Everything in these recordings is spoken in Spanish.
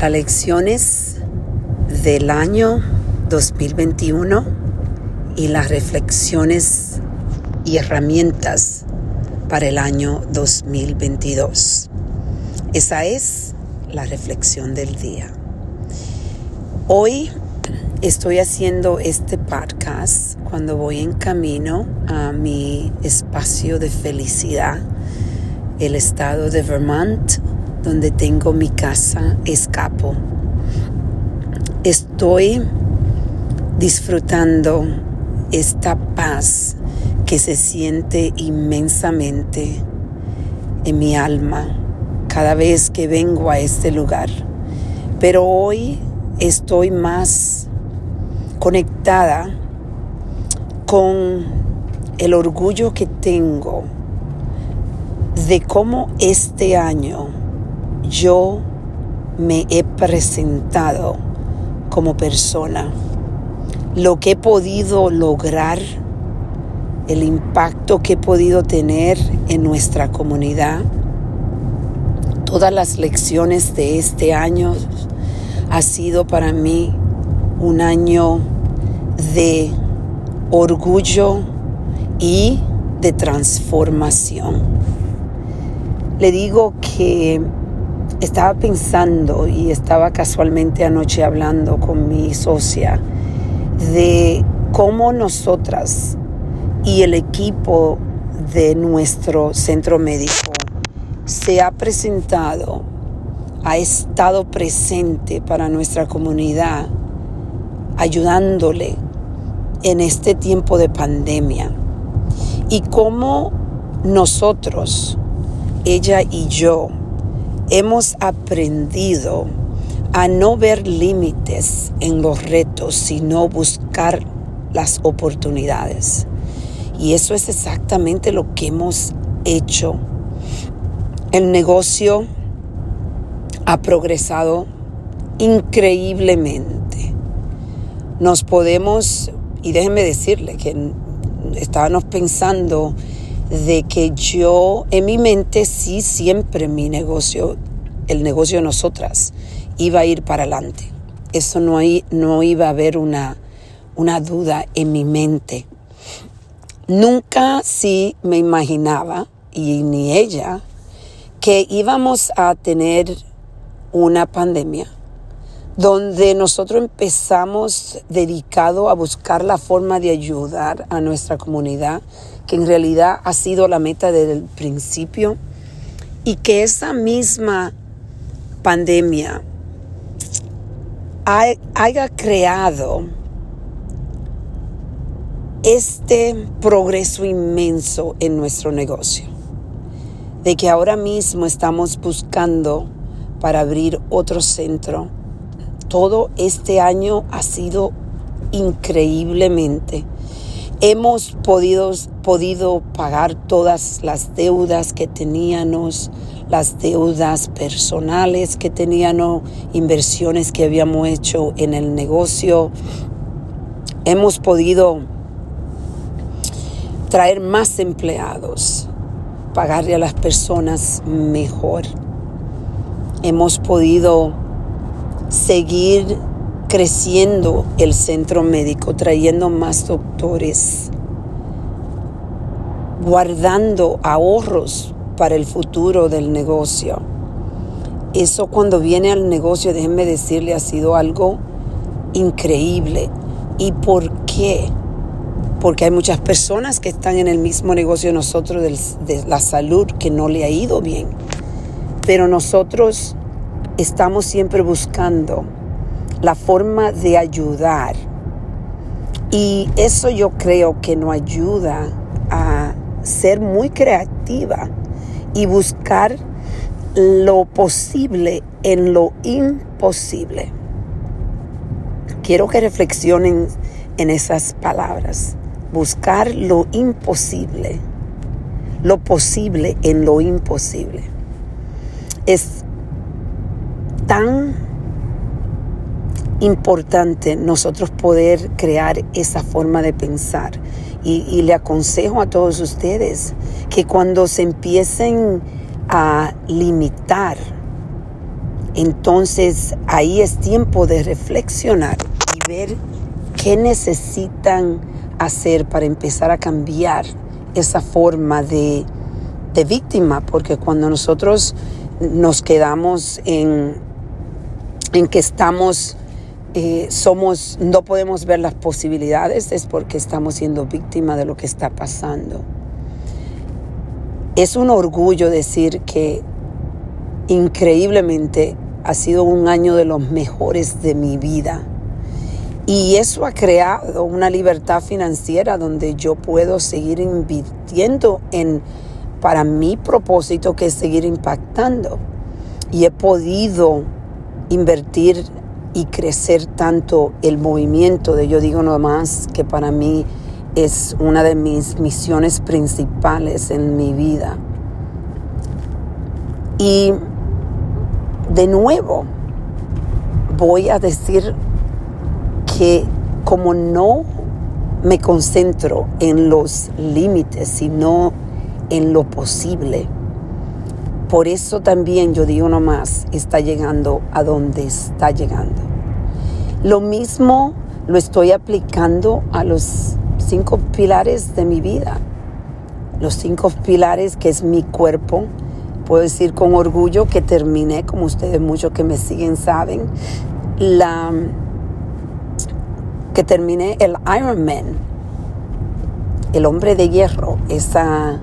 Las lecciones del año 2021 y las reflexiones y herramientas para el año 2022. Esa es la reflexión del día. Hoy estoy haciendo este podcast cuando voy en camino a mi espacio de felicidad, el estado de Vermont, donde tengo mi casa escapo. Estoy disfrutando esta paz que se siente inmensamente en mi alma cada vez que vengo a este lugar. Pero hoy estoy más conectada con el orgullo que tengo de cómo este año yo me he presentado como persona, lo que he podido lograr, el impacto que he podido tener en nuestra comunidad, todas las lecciones de este año ha sido para mí un año de orgullo y de transformación. Le digo que estaba pensando y estaba casualmente anoche hablando con mi socia de cómo nosotras y el equipo de nuestro centro médico se ha presentado, ha estado presente para nuestra comunidad, ayudándole en este tiempo de pandemia. Y cómo nosotros, ella y yo, hemos aprendido a no ver límites en los retos, sino buscar las oportunidades. Y eso es exactamente lo que hemos hecho. El negocio ha progresado increíblemente. Nos podemos, y déjenme decirle que estábamos pensando de que yo en mi mente sí siempre mi negocio, el negocio de nosotras, iba a ir para adelante. Eso no, no iba a haber una, una duda en mi mente. Nunca sí me imaginaba, y ni ella, que íbamos a tener una pandemia donde nosotros empezamos dedicado a buscar la forma de ayudar a nuestra comunidad que en realidad ha sido la meta desde el principio y que esa misma pandemia haya creado este progreso inmenso en nuestro negocio. De que ahora mismo estamos buscando para abrir otro centro. Todo este año ha sido increíblemente hemos podido, podido pagar todas las deudas que teníamos, las deudas personales que teníamos, inversiones que habíamos hecho en el negocio. Hemos podido traer más empleados, pagarle a las personas mejor. Hemos podido seguir creciendo el centro médico, trayendo más doctores, guardando ahorros para el futuro del negocio. Eso cuando viene al negocio, déjenme decirle, ha sido algo increíble. ¿Y por qué? Porque hay muchas personas que están en el mismo negocio de nosotros de la salud que no le ha ido bien. Pero nosotros estamos siempre buscando la forma de ayudar. Y eso yo creo que nos ayuda a ser muy creativa y buscar lo posible en lo imposible. Quiero que reflexionen en esas palabras. Buscar lo imposible, lo posible en lo imposible. Es tan importante nosotros poder crear esa forma de pensar. Y, le aconsejo a todos ustedes que cuando se empiecen a limitar Entonces ahí es tiempo de reflexionar y ver qué necesitan hacer para empezar a cambiar esa forma de, de víctima, porque cuando nosotros nos quedamos en, en que estamos, eh, somos, no podemos ver las posibilidades, es porque estamos siendo víctima de lo que está pasando. Es un orgullo decir que increíblemente ha sido un año de los mejores de mi vida. Y eso ha creado una libertad financiera donde yo puedo seguir invirtiendo en para mi propósito que es seguir impactando. Y he podido invertir y crecer tanto el movimiento de yo digo nomás que para mí es una de mis misiones principales en mi vida. Y de nuevo voy a decir que como no me concentro en los límites, sino en lo posible, por eso también yo digo nomás, está llegando a donde está llegando. Lo mismo lo estoy aplicando a los cinco pilares de mi vida. Los cinco pilares que es mi cuerpo. Puedo decir con orgullo que terminé, como ustedes muchos que me siguen saben, la que terminé el Ironman, el hombre de hierro, esa,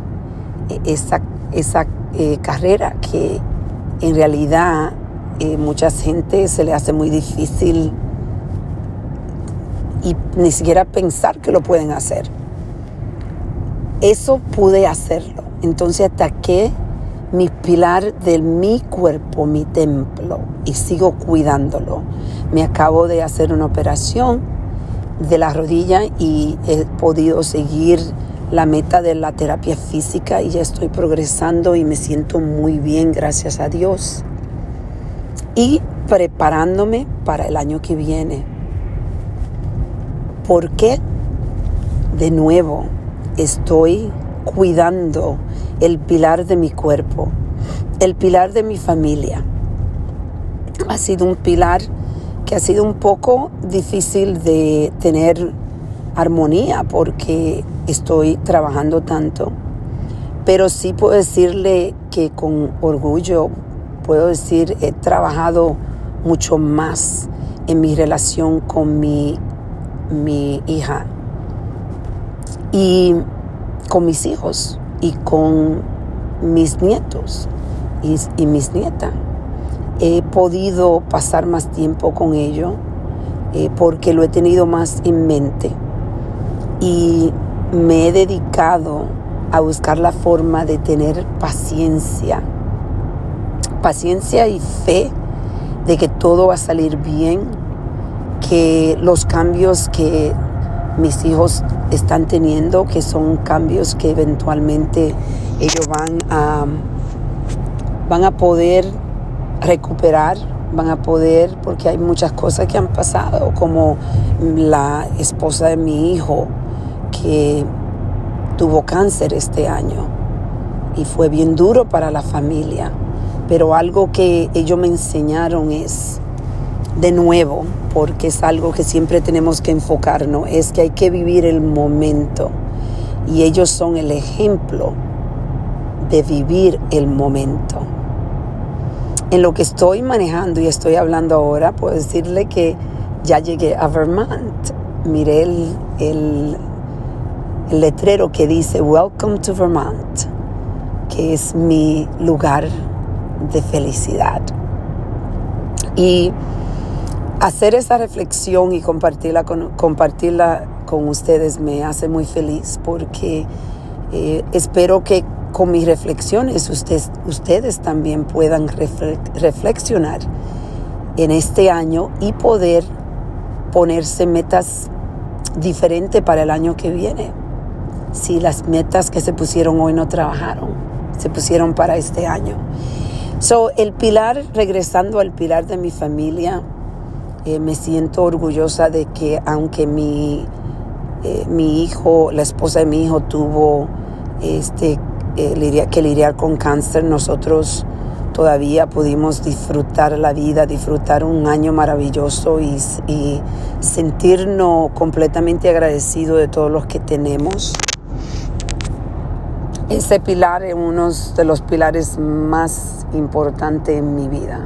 esa, esa eh, carrera que en realidad eh, mucha gente se le hace muy difícil y ni siquiera pensar que lo pueden hacer. Eso pude hacerlo. Entonces ataqué mi pilar de mi cuerpo, mi templo, y sigo cuidándolo. Me acabo de hacer una operación de la rodilla y he podido seguir la meta de la terapia física y ya estoy progresando y me siento muy bien, gracias a Dios. Y preparándome para el año que viene. ¿Por qué? De nuevo, estoy cuidando el pilar de mi cuerpo, el pilar de mi familia. Ha sido un pilar que ha sido un poco difícil de tener armonía porque estoy trabajando tanto. Pero sí puedo decirle que con orgullo puedo decir he trabajado mucho más en mi relación con mi mi hija y con mis hijos y con mis nietos y, mis nietas. He podido pasar más tiempo con ellos eh, porque lo he tenido más en mente y me he dedicado a buscar la forma de tener paciencia, paciencia y fe de que todo va a salir bien que los cambios que mis hijos están teniendo, que son cambios que eventualmente ellos van a, van a poder recuperar, van a poder, porque hay muchas cosas que han pasado, como la esposa de mi hijo que tuvo cáncer este año y fue bien duro para la familia, pero algo que ellos me enseñaron es, de nuevo, porque es algo que siempre tenemos que enfocarnos, es que hay que vivir el momento. Y ellos son el ejemplo de vivir el momento. En lo que estoy manejando y estoy hablando ahora, puedo decirle que ya llegué a Vermont. Miré el, el letrero que dice Welcome to Vermont, que es mi lugar de felicidad. Y hacer esa reflexión y compartirla con, compartirla con ustedes me hace muy feliz porque eh, espero que con mis reflexiones ustedes, ustedes también puedan reflexionar en este año y poder ponerse metas diferentes para el año que viene. Si las metas que se pusieron hoy no trabajaron, se pusieron para este año. So, el pilar, regresando al pilar de mi familia, eh, me siento orgullosa de que aunque mi, eh, mi hijo, la esposa de mi hijo tuvo este, eh, que lidiar con cáncer, nosotros todavía pudimos disfrutar la vida, disfrutar un año maravilloso y, y sentirnos completamente agradecidos de todos los que tenemos. Ese pilar es uno de los pilares más importantes en mi vida.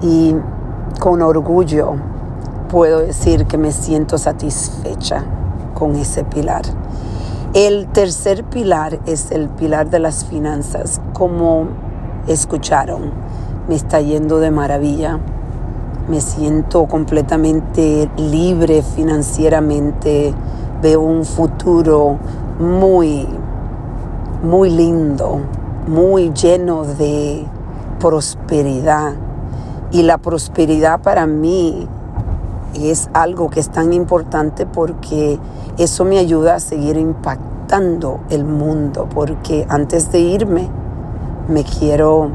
Y con orgullo puedo decir que me siento satisfecha con ese pilar. El tercer pilar es el pilar de las finanzas. Como escucharon, me está yendo de maravilla. Me siento completamente libre financieramente. Veo un futuro muy, muy lindo, muy lleno de prosperidad. Y la prosperidad para mí es algo que es tan importante porque eso me ayuda a seguir impactando el mundo, porque antes de irme me quiero,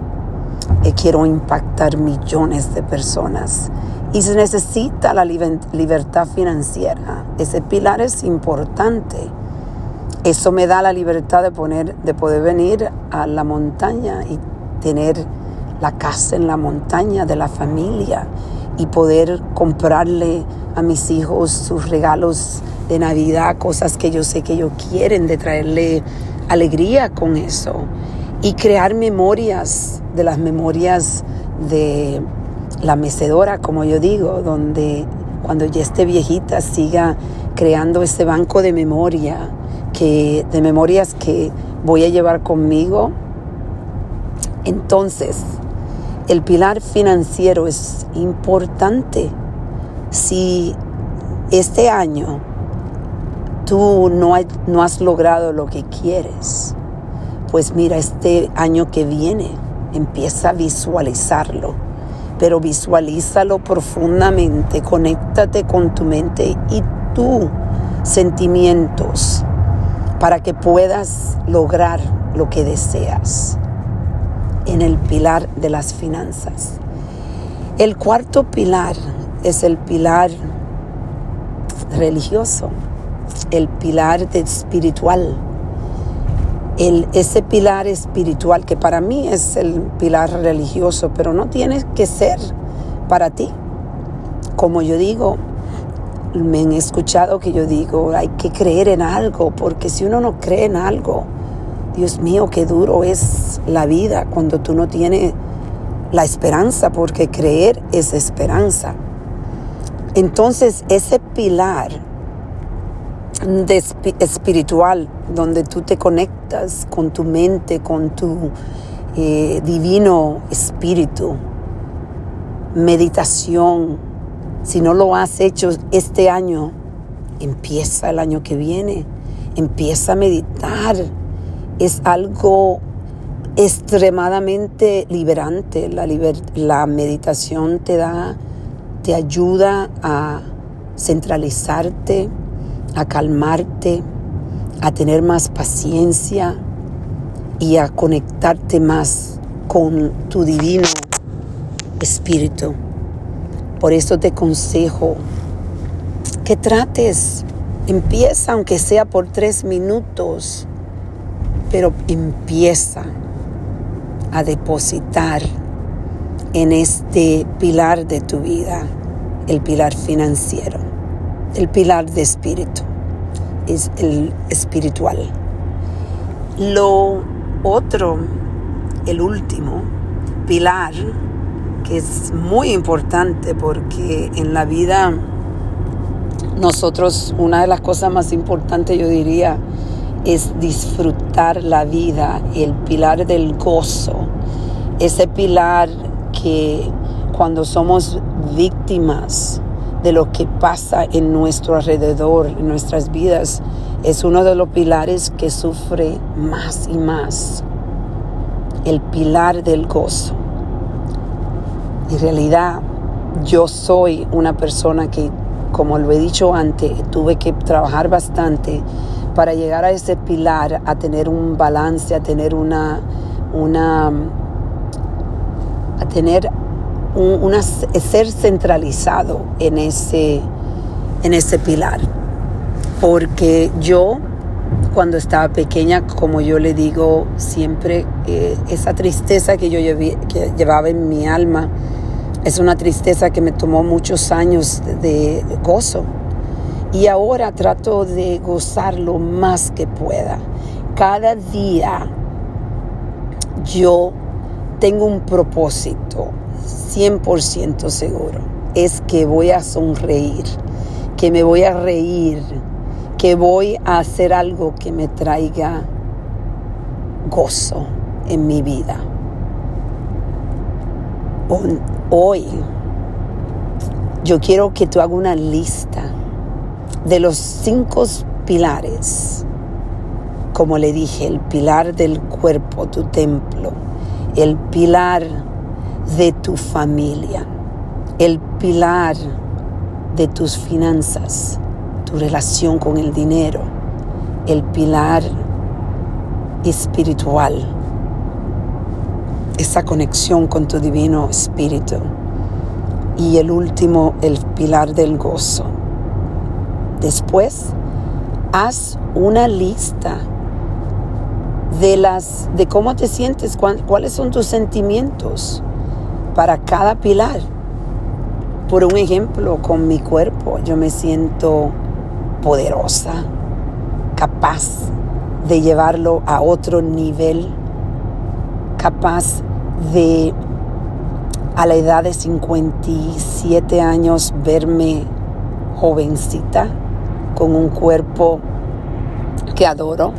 eh, quiero impactar millones de personas. Y se necesita la libertad financiera. Ese pilar es importante. Eso me da la libertad de, poner, de poder venir a la montaña y tener la casa en la montaña de la familia y poder comprarle a mis hijos sus regalos de Navidad, cosas que yo sé que ellos quieren, de traerle alegría con eso. Y crear memorias de las memorias de la mecedora, como yo digo, donde cuando ya esté viejita siga creando ese banco de memoria, que, de memorias que voy a llevar conmigo. Entonces, el pilar financiero es importante. Si este año tú no, no has logrado lo que quieres, pues mira, este año que viene empieza a visualizarlo, pero visualízalo profundamente, conéctate con tu mente y tus sentimientos para que puedas lograr lo que deseas en el pilar de las finanzas. El cuarto pilar es el pilar religioso el pilar espiritual. El, ese pilar espiritual que para mí es el pilar religioso, pero no tiene que ser para ti. Como yo digo, me han escuchado que yo digo, hay que creer en algo, porque si uno no cree en algo, Dios mío, qué duro es la vida cuando tú no tienes la esperanza, porque creer es esperanza. Entonces, ese pilar espiritual, donde tú te conectas con tu mente, con tu eh, divino espíritu. Meditación. Si no lo has hecho este año, empieza el año que viene. Empieza a meditar. Es algo extremadamente liberante. La, meditación te da, te ayuda a centralizarte a calmarte, a tener más paciencia y a conectarte más con tu divino espíritu. Por eso te consejo que trates, empieza aunque sea por tres minutos, pero empieza a depositar en este pilar de tu vida, el pilar financiero, el pilar de espíritu es el espiritual. Lo otro, el último pilar, que es muy importante porque en la vida nosotros una de las cosas más importantes yo diría es disfrutar la vida, el pilar del gozo, ese pilar que cuando somos víctimas de lo que pasa en nuestro alrededor, en nuestras vidas, es uno de los pilares que sufre más y más. El pilar del gozo. En realidad, yo soy una persona que, como lo he dicho antes, tuve que trabajar bastante para llegar a ese pilar, a tener un balance, a tener una, una, a tener un, ser centralizado en ese, en ese pilar. Porque yo, cuando estaba pequeña, como yo le digo siempre, eh, esa tristeza que yo que llevaba en mi alma es una tristeza que me tomó muchos años de gozo. Y ahora trato de gozar lo más que pueda. Cada día yo tengo un propósito 100% seguro. Es que voy a sonreír, que me voy a reír, que voy a hacer algo que me traiga gozo en mi vida. Hoy yo quiero que tú hagas una lista de los cinco pilares. Como le dije, el pilar del cuerpo, tu templo, el pilar de tu familia, el pilar de tus finanzas, tu relación con el dinero, el pilar espiritual, esa conexión con tu divino espíritu y el último, el pilar del gozo. Después, haz una lista de las de cómo te sientes, cuáles son tus sentimientos para cada pilar. Por un ejemplo, con mi cuerpo, yo me siento poderosa, capaz de llevarlo a otro nivel, capaz de a la edad de 57 años verme jovencita con un cuerpo que adoro.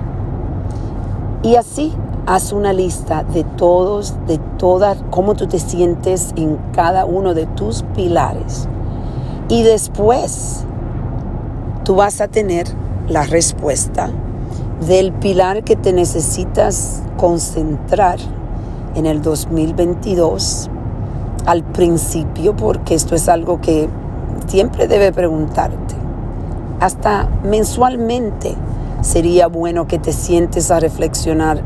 Y así haz una lista de todos, de todas, cómo tú te sientes en cada uno de tus pilares. Y después tú vas a tener la respuesta del pilar que te necesitas concentrar en el 2022 al principio, porque esto es algo que siempre debe preguntarte. Hasta mensualmente sería bueno que te sientes a reflexionar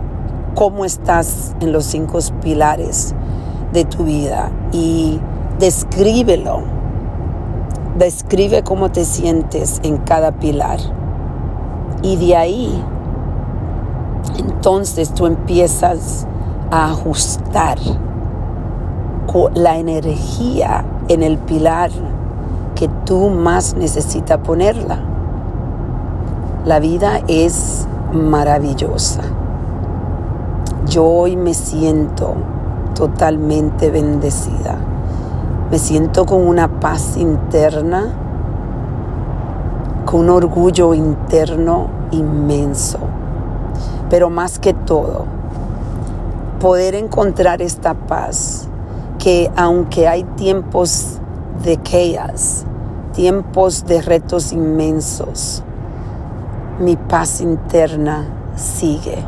cómo estás en los cinco pilares de tu vida y descríbelo Describe cómo te sientes en cada pilar. Y de ahí, entonces tú empiezas a ajustar la energía en el pilar que tú más necesitas ponerla. La vida es maravillosa. Yo hoy me siento totalmente bendecida. Me siento con una paz interna, con un orgullo interno inmenso. Pero más que todo, poder encontrar esta paz que aunque hay tiempos de chaos, tiempos de retos inmensos, mi paz interna sigue.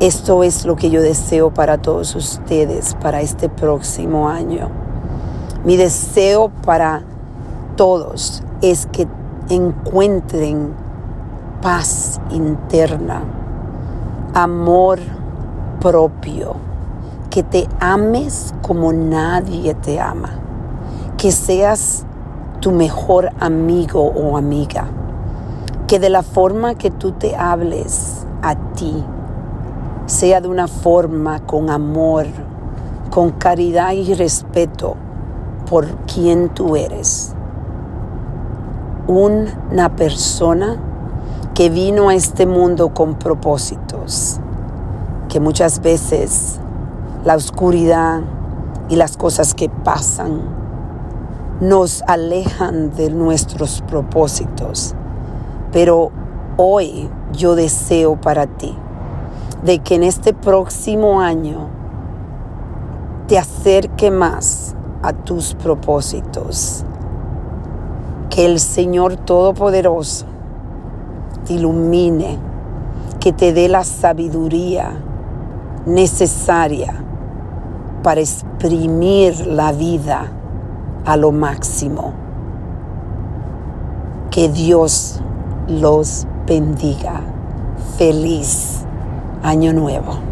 Esto es lo que yo deseo para todos ustedes para este próximo año. Mi deseo para todos es que encuentren paz interna, amor propio, que te ames como nadie te ama, que seas tu mejor amigo o amiga, que de la forma que tú te hables a ti, sea de una forma con amor, con caridad y respeto por quien tú eres. Una persona que vino a este mundo con propósitos, que muchas veces la oscuridad y las cosas que pasan nos alejan de nuestros propósitos. Pero hoy yo deseo para ti de que en este próximo año te acerque más a tus propósitos. Que el Señor Todopoderoso ilumine, que te dé la sabiduría necesaria para exprimir la vida a lo máximo. Que Dios los bendiga. Feliz Año Nuevo.